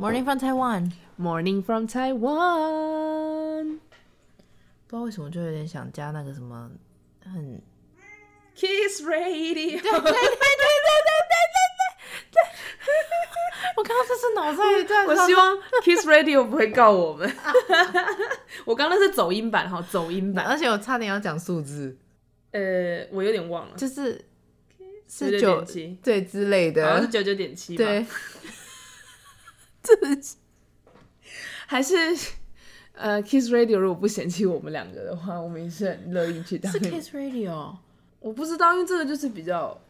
Morning from Taiwan. Morning from Taiwan. 不知道为什么就有点想加那个什么很 Kiss Radio。对对对对对对对对。我刚刚这是脑袋在。我希望 Kiss Radio 不会告我们。我刚刚那是走音版哈，走音版，而且我差点要讲数字。呃，我有点忘了，就是是九七对之类的，好像是九九点七吧。对。这还是呃，Kiss Radio 如果不嫌弃我们两个的话，我们也是很乐意去当。是 Kiss Radio，我不知道，因为这个就是比较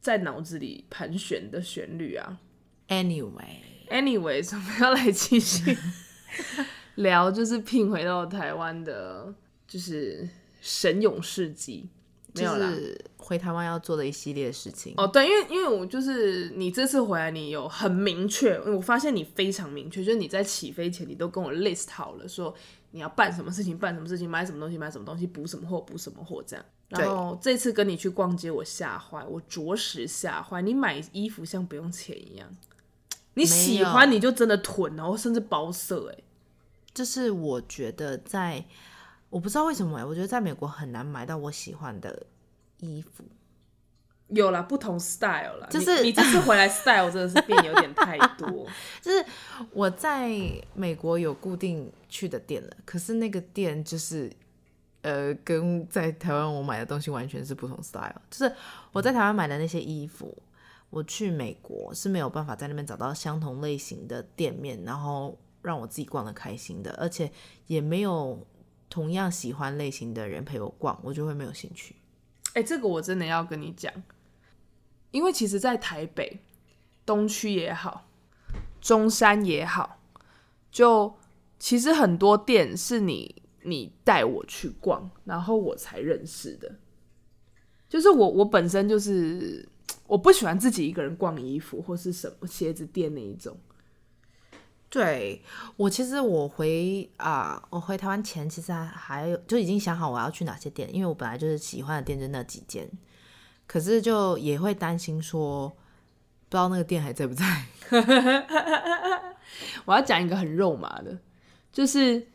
在脑子里盘旋的旋律啊。Anyway，Anyway，我们要来继续 聊，就是聘回到台湾的，就是神勇事迹。没有啦，就是回台湾要做的一系列事情哦。对，因为因为我就是你这次回来，你有很明确，我发现你非常明确，就是你在起飞前，你都跟我 list 好了，说你要办什么事情，办什么事情，买什么东西，买什么东西，补什么货，补什么货，这样。然后这次跟你去逛街，我吓坏，我着实吓坏。你买衣服像不用钱一样，你喜欢你就真的囤，然后甚至包色，哎，就是我觉得在。我不知道为什么哎，我觉得在美国很难买到我喜欢的衣服。有啦，不同 style 啦，就是你，你这次回来 style 真的是变有点太多。就是我在美国有固定去的店了，可是那个店就是呃，跟在台湾我买的东西完全是不同 style。就是我在台湾买的那些衣服，我去美国是没有办法在那边找到相同类型的店面，然后让我自己逛的开心的，而且也没有。同样喜欢类型的人陪我逛，我就会没有兴趣。哎、这个我真的要跟你讲，因为其实，在台北东区也好，中山也好，就其实很多店是你你带我去逛，然后我才认识的。就是我我本身就是 我不喜欢自己一个人逛衣服或是什么鞋子店那一种。对，我其实我回啊、呃，我回台湾前其实还还有就已经想好我要去哪些店，因为我本来就是喜欢的店就那几间，可是就也会担心说不知道那个店还在不在。我要讲一个很肉麻的，就是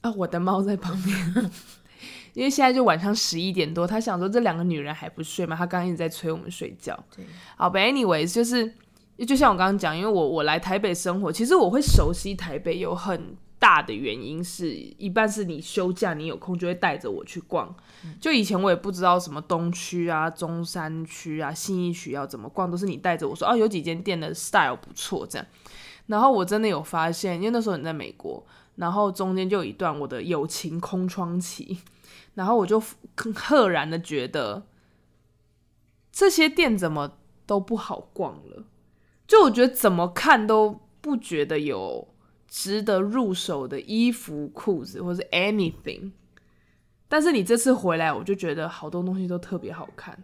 啊，我的猫在旁边，因为现在就晚上十一点多，他想说这两个女人还不睡吗？他刚刚一直在催我们睡觉。对，好，But anyways 就是。就像我刚刚讲，因为我我来台北生活，其实我会熟悉台北，有很大的原因是一半是你休假，你有空就会带着我去逛。就以前我也不知道什么东区啊、中山区啊、信义区要怎么逛，都是你带着我说哦，有几间店的 style 不错这样。然后我真的有发现，因为那时候你在美国，然后中间就有一段我的友情空窗期，然后我就赫然的觉得这些店怎么都不好逛了。就我觉得怎么看都不觉得有值得入手的衣服、裤子或是 anything，但是你这次回来，我就觉得好多东西都特别好看。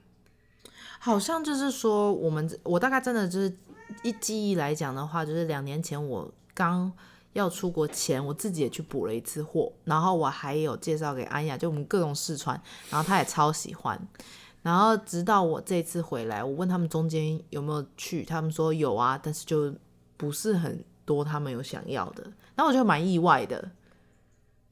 好像就是说，我们我大概真的就是一记忆来讲的话，就是两年前我刚要出国前，我自己也去补了一次货，然后我还有介绍给安雅，就我们各种试穿，然后她也超喜欢。然后直到我这次回来，我问他们中间有没有去，他们说有啊，但是就不是很多他们有想要的，然后我就蛮意外的。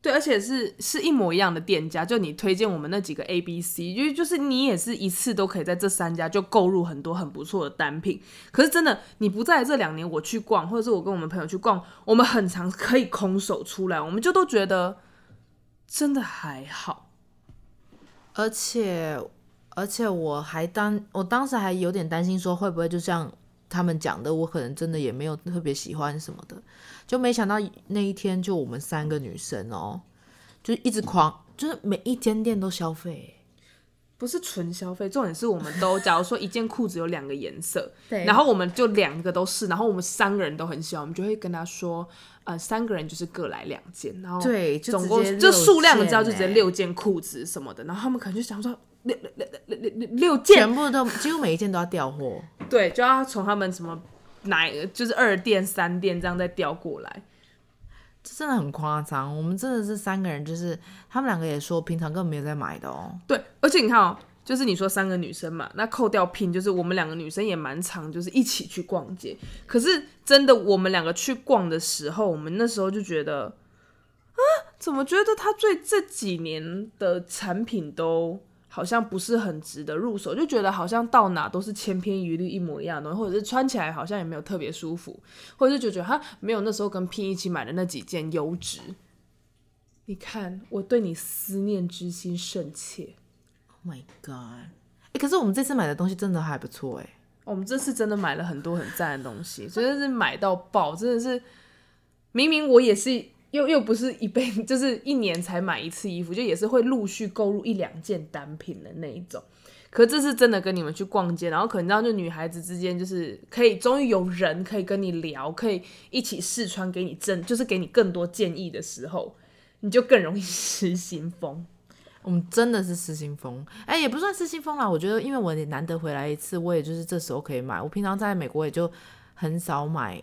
对，而且是是一模一样的店家，就你推荐我们那几个 A、B、C，因为就是你也是一次都可以在这三家就购入很多很不错的单品。可是真的，你不在这两年我去逛，或者是我跟我们朋友去逛，我们很常可以空手出来，我们就都觉得真的还好，而且。而且我还当我当时还有点担心，说会不会就像他们讲的，我可能真的也没有特别喜欢什么的，就没想到那一天就我们三个女生哦，就一直狂，就是每一间店都消费，不是纯消费，重点是我们都，假如说一件裤子有两个颜色，对，然后我们就两个都是，然后我们三个人都很喜欢，我们就会跟他说。呃，三个人就是各来两件，然后对，总共就数量你知道就直接六件裤子什么的，然后他们可能就想说六六六六六六件，全部都几乎每一件都要调货，对，就要从他们什么哪就是二店三店这样再调过来，这真的很夸张。我们真的是三个人，就是他们两个也说平常根本没有在买的哦。对，而且你看哦，就是你说三个女生嘛，那扣掉拼就是我们两个女生也蛮常，就是一起去逛街。可是真的，我们两个去逛的时候，我们那时候就觉得，啊，怎么觉得他最这几年的产品都好像不是很值得入手，就觉得好像到哪都是千篇一律一模一样的东西，或者是穿起来好像也没有特别舒服，或者是就觉得它没有那时候跟 Pin 一起买的那几件优质。你看，我对你思念之心甚切。Oh my god！哎、欸，可是我们这次买的东西真的还不错哎。我们这次真的买了很多很赞的东西，真的是买到爆，真的是。明明我也是，又又不是一辈，就是一年才买一次衣服，就也是会陆续购入一两件单品的那一种。可这是真的跟你们去逛街，然后可能这样就女孩子之间就是可以终于有人可以跟你聊，可以一起试穿，给你真就是给你更多建议的时候，你就更容易 失心疯。我们真的是失心疯，哎、也不算失心疯啦。我觉得，因为我也难得回来一次，我也就是这时候可以买。我平常在美国也就很少买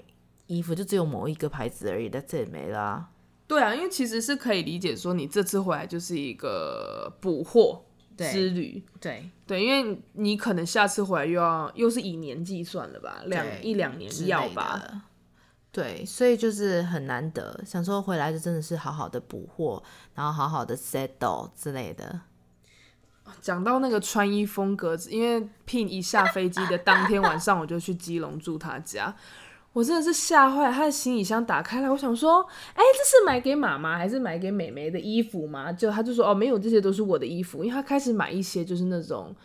衣服，就只有某一个牌子而已，但这也没啦。对啊，因为其实是可以理解说，你这次回来就是一个补货之旅。对对，因为你可能下次回来又要又是以年计算了吧，两一两年要吧。对，所以就是很难得，想说回来就真的是好好的补货，然后好好的 settle 之类的。讲到那个穿衣风格，因为 Pin 一下飞机的当天晚上，我就去基隆住他家，我真的是吓坏了。他的行李箱打开来，我想说，哎，这是买给妈妈还是买给妹妹的衣服吗？就他就说，哦，没有，这些都是我的衣服。因为他开始买一些就是那种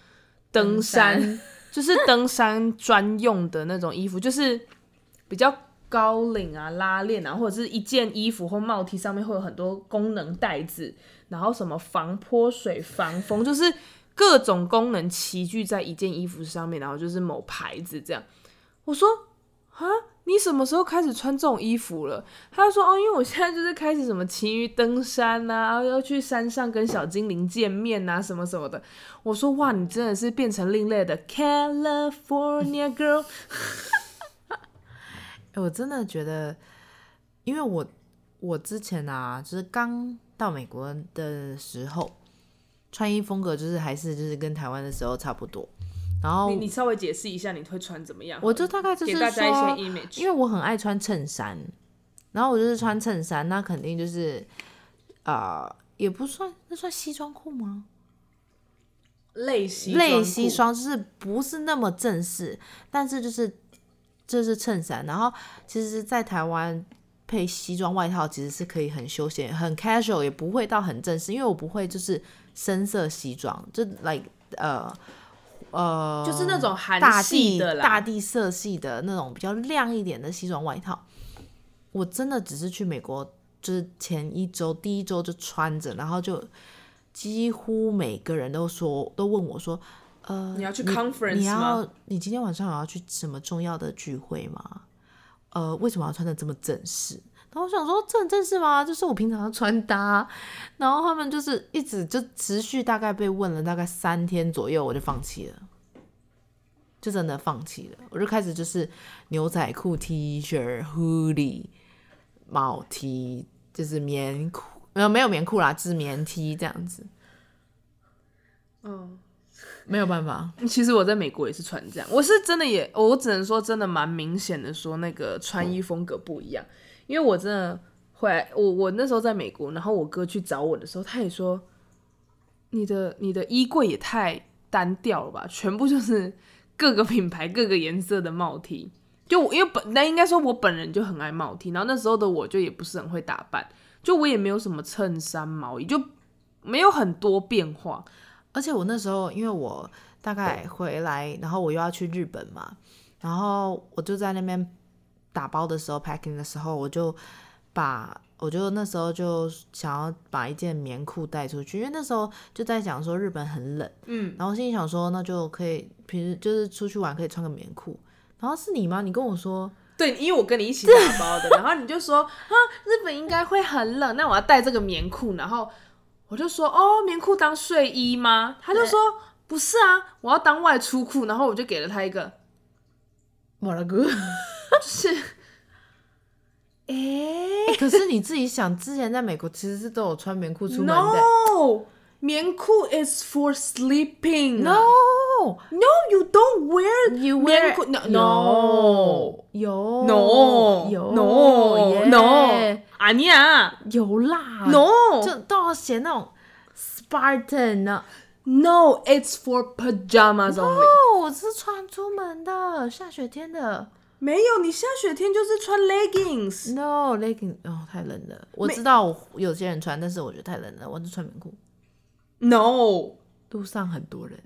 登山，登山就是登山专用的那种衣服，就是比较。高领啊，拉链啊，或者是一件衣服或帽 T 上面会有很多功能袋子，然后什么防泼水、防风，就是各种功能齐聚在一件衣服上面，然后就是某牌子这样。我说啊，你什么时候开始穿这种衣服了？他就说哦，因为我现在就是开始什么骑鱼登山呐啊，要去山上跟小精灵见面啊，什么什么的。我说哇，你真的是变成另类的 California girl。我真的觉得，因为我我之前啊，就是刚到美国的时候，穿衣风格就是还是就是跟台湾的时候差不多。然后你你稍微解释一下你会穿怎么样？我就大概就是说，给大家一些 image，因为我很爱穿衬衫，然后我就是穿衬衫，那肯定就是啊、呃，也不算那算西装裤吗？类西类西装，就是不是那么正式，但是就是。这是衬衫，然后其实，在台湾配西装外套其实是可以很休闲、很 casual，也不会到很正式，因为我不会就是深色西装，就 like 呃呃，就是那种韩系的大地色系的那种比较亮一点的西装外套。我真的只是去美国，就是前一周第一周就穿着，然后就几乎每个人都说，都问我说。呃，你要去 conference 你，你要你今天晚上有要去什么重要的聚会吗？呃，为什么要穿的这么正式？然后我想说，这很正式吗？就是我平常的穿搭。然后他们就是一直就持续大概被问了大概三天左右，我就放弃了，就真的放弃了。我就开始就是牛仔裤、T 恤、hoodie、毛 T，就是棉裤，没有没有棉裤啦，就是棉 T 这样子。嗯。没有办法，其实我在美国也是穿这样，我是真的也，我只能说真的蛮明显的说那个穿衣风格不一样，因为我真的会，我我那时候在美国，然后我哥去找我的时候，他也说，你的你的衣柜也太单调了吧，全部就是各个品牌各个颜色的帽 T，就我因为本那应该说我本人就很爱帽 T，然后那时候的我就也不是很会打扮，就我也没有什么衬衫毛衣，就没有很多变化。而且我那时候，因为我大概回来，然后我又要去日本嘛，然后我就在那边打包的时候，packing 的时候，我就把，我就那时候就想要把一件棉裤带出去，因为那时候就在讲说日本很冷，嗯，然后心里想说那就可以平时就是出去玩可以穿个棉裤，然后是你吗？你跟我说，对，因为我跟你一起打包的，然后你就说啊，日本应该会很冷，那我要带这个棉裤，然后。我就说哦，棉裤当睡衣吗？他就说不是啊，我要当外出裤。然后我就给了他一个，莫拉哥，就是，哎、欸欸，可是你自己想，之前在美国其实是都有穿棉裤出门的。No，棉裤 is for sleeping. No, no, you don't wear you 棉 wear 裤 no no 有 no 有 no no 阿尼啊有啦 no 就都要写那种 Spartan 呢。no it's for pajamas only。哦，我是穿出门的，下雪天的。没有，你下雪天就是穿 leggings。No leggings，哦，太冷了。我知道我有些人穿，但是我觉得太冷了，我就穿棉裤。No, 路上很多人。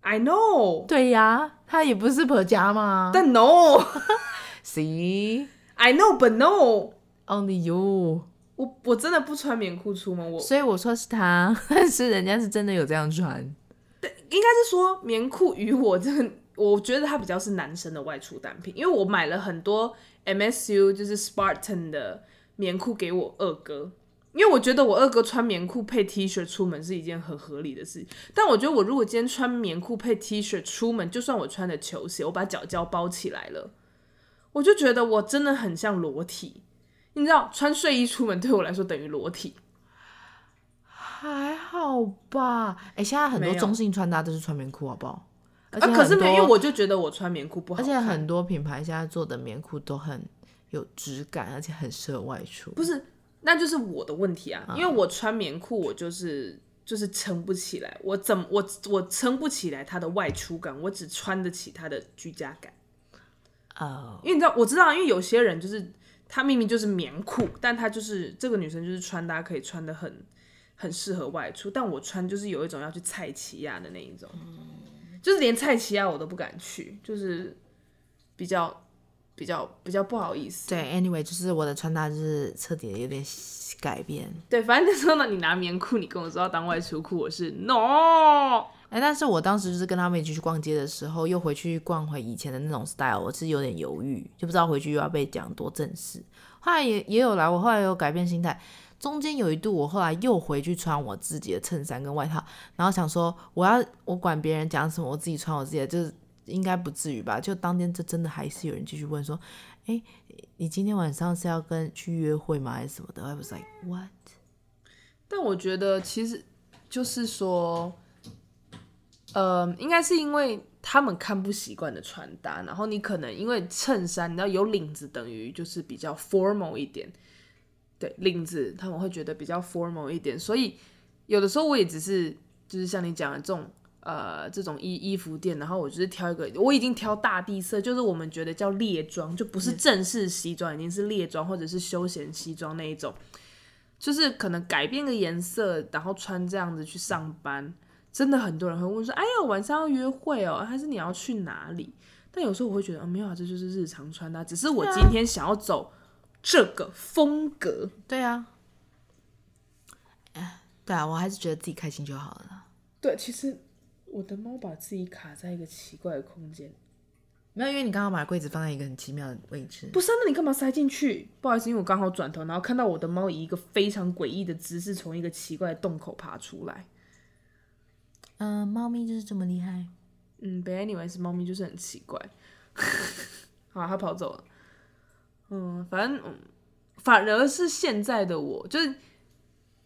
I know。对呀，他也不是婆家嘛。但 No, See, I know, but no。only you。我我真的不穿棉裤出门，我所以我说是他，但 是人家是真的有这样穿。对应该是说棉裤与我真的，我觉得它比较是男生的外出单品，因为我买了很多 MSU 就是 Spartan 的棉裤给我二哥，因为我觉得我二哥穿棉裤配 T 恤出门是一件很合理的事。但我觉得我如果今天穿棉裤配 T 恤出门，就算我穿的球鞋，我把脚脚包起来了，我就觉得我真的很像裸体。你知道，穿睡衣出门对我来说等于裸体。还好吧，哎、欸，现在很多中性穿搭都是穿棉裤，好不好？而且啊，可是没有，因为我我就觉得我穿棉裤不好而看。且很多品牌现在做的棉裤都很有质感，而且很适合外出。不是，那就是我的问题啊，因为我穿棉裤，我就是就是撑不起来，我怎么我我撑不起来它的外出感，我只穿得起它的居家感。哦、因为你知道，我知道，因为有些人就是她明明就是棉裤，但她就是这个女生就是穿搭可以穿的很很适合外出，但我穿就是有一种要去菜奇亚的那一种，就是连蔡奇亚我都不敢去，就是比较比较比较不好意思。对，anyway，就是我的穿搭就是彻底的有点改变。对，反正那时候呢，你拿棉裤，你跟我说要当外出裤，我是 no。哎，但是我当时就是跟他们一起去逛街的时候，又回去逛回以前的那种 style，我是有点犹豫，就不知道回去又要被讲多正式。后来也也有来，我后来有改变心态。中间有一度，我后来又回去穿我自己的衬衫跟外套，然后想说，我要我管别人讲什么，我自己穿我自己的，就是应该不至于吧？就当天，这真的还是有人继续问说，哎，你今天晚上是要跟去约会吗？还是什么的？I was like what？但我觉得其实就是说。呃，应该是因为他们看不习惯的穿搭，然后你可能因为衬衫，你知道有领子等于就是比较 formal 一点，对，领子他们会觉得比较 formal 一点，所以有的时候我也只是就是像你讲的这种呃这种衣衣服店，然后我就是挑一个，我已经挑大地色，就是我们觉得叫列装，就不是正式西装，已经是列装或者是休闲西装那一种，就是可能改变个颜色，然后穿这样子去上班。真的很多人会问说：“哎呀，晚上要约会哦，还是你要去哪里？”但有时候我会觉得，哦，没有啊，这就是日常穿搭，只是我今天想要走这个风格。对啊，哎，对啊，我还是觉得自己开心就好了。对，其实我的猫把自己卡在一个奇怪的空间，没有，因为你刚刚把柜子放在一个很奇妙的位置。不是啊，那你干嘛塞进去？不好意思，因为我刚好转头，然后看到我的猫以一个非常诡异的姿势从一个奇怪的洞口爬出来。嗯、呃，猫咪就是这么厉害。嗯，but anyway 是猫咪就是很奇怪。好，它跑走了。嗯，反正、嗯、反而是现在的我，就是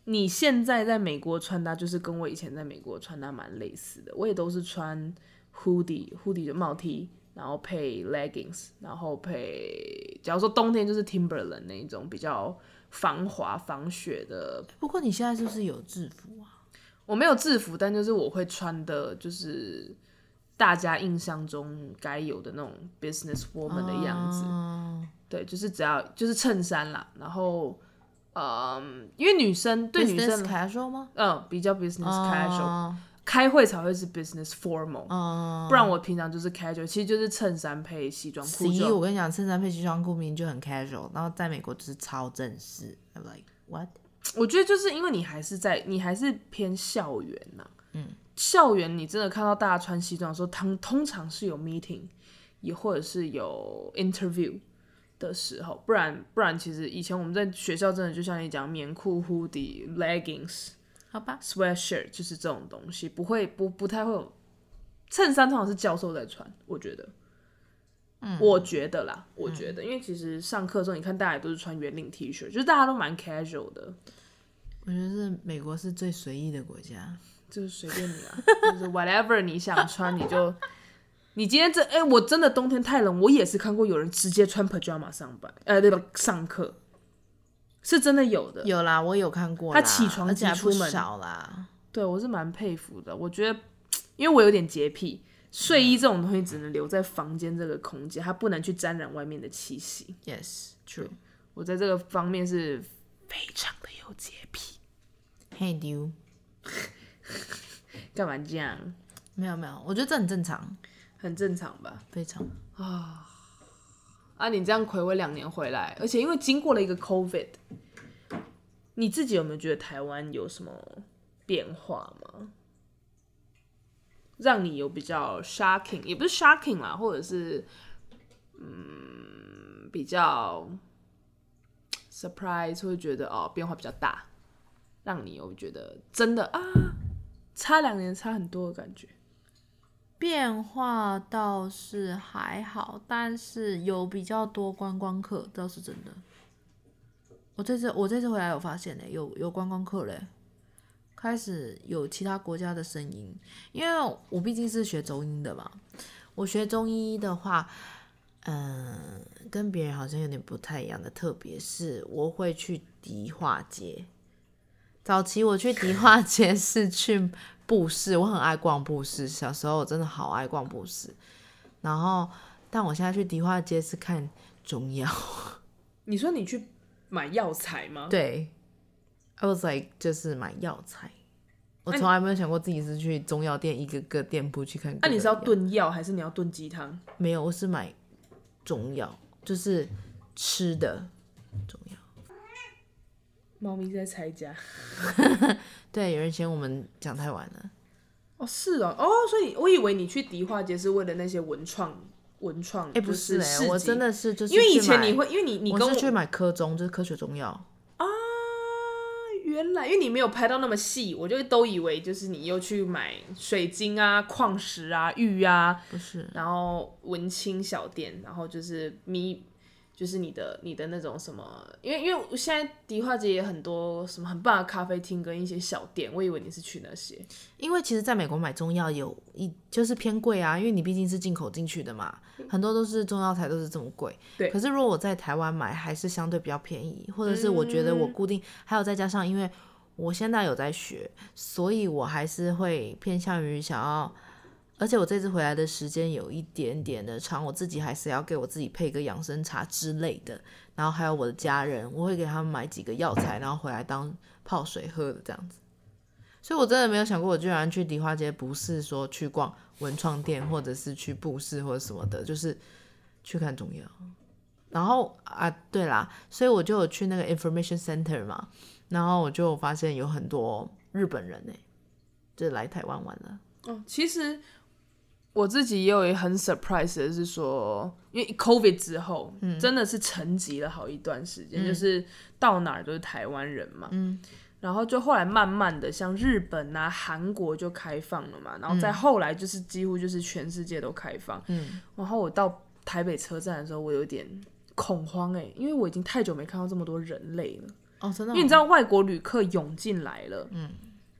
你现在在美国穿搭，就是跟我以前在美国穿搭蛮类似的。我也都是穿 hoodie hoodie 的帽 T，然后配 leggings，然后配，假如说冬天就是 Timberland 那一种比较防滑防雪的。不过你现在是不是有制服啊？我没有制服，但就是我会穿的，就是大家印象中该有的那种 business woman 的样子。Uh, 对，就是只要就是衬衫啦，然后，嗯，因为女生对女生 casual 吗？嗯，比较 business casual，、uh, 开会才会是 business formal，、uh, 不然我平常就是 casual，其实就是衬衫配西装裤。其实我跟你讲，衬衫配西装裤明明就很 casual，然后在美国就是超正式。I'm like what？我觉得就是因为你还是在，你还是偏校园呐、啊。嗯，校园你真的看到大家穿西装的时候，通通常是有 meeting，也或者是有 interview 的时候，不然不然其实以前我们在学校真的就像你讲，棉裤、hoodie、leggings，好吧，sweatshirt 就是这种东西，不会不不太会有衬衫，通常是教授在穿，我觉得。嗯，我觉得啦，我觉得，嗯、因为其实上课的时候，你看大家也都是穿圆领 T 恤，就是大家都蛮 casual 的。我觉得是美国是最随意的国家，就是随便你啊，就是 whatever 你想穿你就。你今天这哎、欸，我真的冬天太冷，我也是看过有人直接穿 pajama 上班，呃，对吧？上课是真的有的，有啦，我有看过。他起床起出门少啦，对我是蛮佩服的。我觉得，因为我有点洁癖，睡衣这种东西只能留在房间这个空间，它不能去沾染外面的气息。Yes，true。我在这个方面是非常的有洁癖。Hey you，干嘛这样？没有没有，我觉得这很正常。很正常吧，非常啊啊！你这样睽违两年回来，而且因为经过了一个 COVID，你自己有没有觉得台湾有什么变化吗？让你有比较 shocking，也不是 shocking 啦，或者是嗯比较 surprise，会觉得哦变化比较大，让你有觉得真的啊差两年差很多的感觉。变化倒是还好，但是有比较多观光客倒是真的。我这次我这次回来有发现呢，有有观光客嘞，开始有其他国家的声音。因为我毕竟是学中医的嘛，我学中医的话，嗯，跟别人好像有点不太一样的，特别是我会去迪化街。早期我去迪化街是去。布市，我很爱逛布市。小时候我真的好爱逛布市，然后，但我现在去迪化街是看中药。你说你去买药材吗？对，I was like 就是买药材。我从来没有想过自己是去中药店一个个店铺去看。那、啊、你是要炖药还是你要炖鸡汤？没有，我是买中药，就是吃的中药。猫咪在拆家。对，有人嫌我们讲太晚了。哦，是哦，哦，所以我以为你去迪化街是为了那些文创文创。哎、欸，不是哎，我真的是就是因为以前你会，因为你你跟我，去买科中，就是科学中药啊。原来，因为你没有拍到那么细，我就都以为就是你又去买水晶啊、矿石啊、玉啊，不是，然后文青小店，然后就是咪。就是你的你的那种什么，因为因为现在迪化街也很多什么很棒的咖啡厅跟一些小店，我以为你是去那些。因为其实在美国买中药有一就是偏贵啊，因为你毕竟是进口进去的嘛，很多都是中药材都是这么贵。对。可是如果我在台湾买，还是相对比较便宜，或者是我觉得我固定，嗯、还有再加上因为我现在有在学，所以我还是会偏向于想要。而且我这次回来的时间有一点点的长，我自己还是要给我自己配个养生茶之类的，然后还有我的家人，我会给他们买几个药材，然后回来当泡水喝的这样子。所以我真的没有想过，我居然去迪化街不是说去逛文创店，或者是去布市或者什么的，就是去看中药。然后啊，对啦，所以我就有去那个 information center 嘛，然后我就发现有很多日本人呢，就来台湾玩了。哦，其实。我自己也有一很 surprise 的是说，因为 COVID 之后，嗯、真的是沉寂了好一段时间，嗯、就是到哪儿都是台湾人嘛。嗯、然后就后来慢慢的，像日本啊、韩国就开放了嘛，然后再后来就是几乎就是全世界都开放。嗯、然后我到台北车站的时候，我有点恐慌哎、欸，因为我已经太久没看到这么多人类了。哦，真的。因为你知道外国旅客涌进来了，嗯，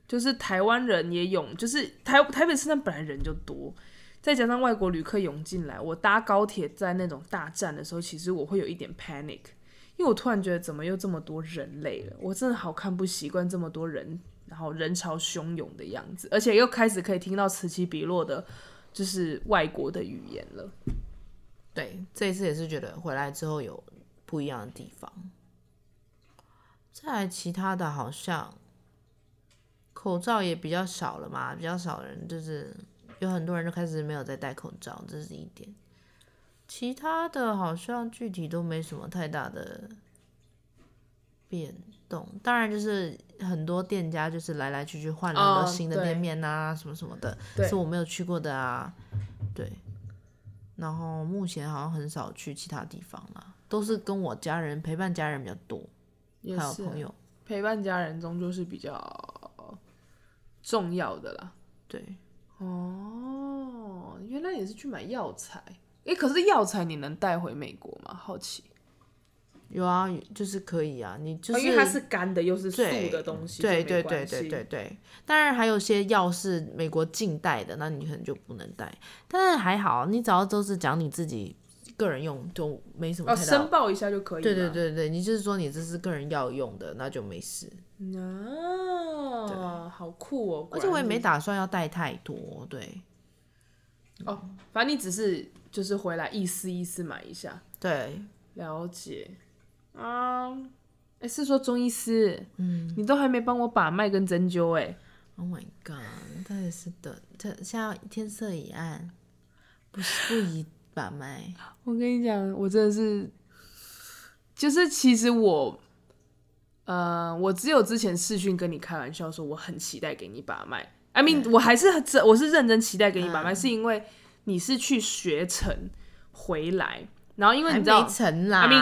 就是台湾人也涌，就是台台北车站本来人就多。再加上外国旅客涌进来，我搭高铁在那种大站的时候，其实我会有一点 panic，因为我突然觉得怎么又这么多人类了，我真的好看不习惯这么多人，然后人潮汹涌的样子，而且又开始可以听到此起彼落的，就是外国的语言了。对，这一次也是觉得回来之后有不一样的地方。再来其他的好像口罩也比较少了嘛，比较少人就是。有很多人就开始没有再戴口罩，这是一点。其他的好像具体都没什么太大的变动。当然，就是很多店家就是来来去去换了很多新的店面啊，什么什么的，是我没有去过的啊。对。然后目前好像很少去其他地方了，都是跟我家人陪伴家人比较多，还有朋友。陪伴家人终究是比较重要的啦。对。哦，原来也是去买药材。诶，可是药材你能带回美国吗？好奇。有啊，就是可以啊，你就是、哦、因为它是干的，又是素的东西，对对对对对对。当然还有些药是美国禁带的，那你可能就不能带。但是还好，你只要都是讲你自己个人用，就没什么太大。哦，申报一下就可以。对对对对，你就是说你这是个人药用的，那就没事。啊，好酷哦！而且我也没打算要带太多，对。哦，反正你只是就是回来意思意思买一下，对，了解。啊，哎、欸，是说中医师，嗯，你都还没帮我把脉跟针灸，哎，Oh my god，对，是的，这现在天色已暗，不是不宜把脉。我跟你讲，我真的是，就是其实我，呃，我只有之前视讯跟你开玩笑说我很期待给你把脉，I mean，我还是很我是认真期待给你把脉，嗯、是因为你是去学成回来。然后因为你知道，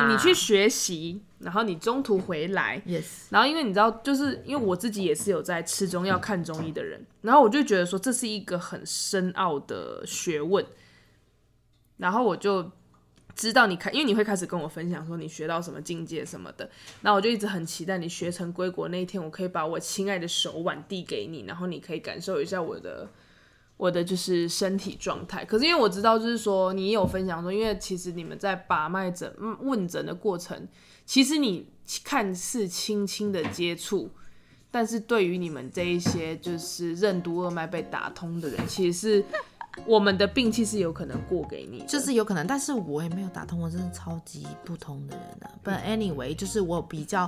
你去学习，然后你中途回来，yes。然后因为你知道，就是因为我自己也是有在吃中药、看中医的人，然后我就觉得说这是一个很深奥的学问。然后我就知道你开，因为你会开始跟我分享说你学到什么境界什么的，那我就一直很期待你学成归国那一天，我可以把我亲爱的手腕递给你，然后你可以感受一下我的。我的就是身体状态，可是因为我知道，就是说你也有分享说，因为其实你们在把脉诊问诊的过程，其实你看似轻轻的接触，但是对于你们这一些就是任督二脉被打通的人，其实是我们的病气是有可能过给你，就是有可能，但是我也没有打通，我真的超级不通的人啊。But anyway，就是我比较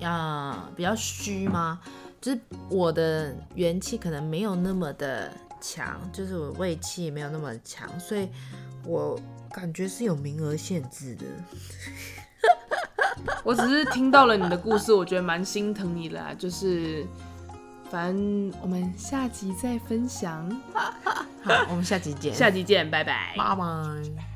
啊、呃、比较虚吗？就是我的元气可能没有那么的。强就是我胃气没有那么强，所以我感觉是有名额限制的。我只是听到了你的故事，我觉得蛮心疼你啦。就是，反正我们下集再分享。好，我们下集见。下集见，拜拜。拜拜。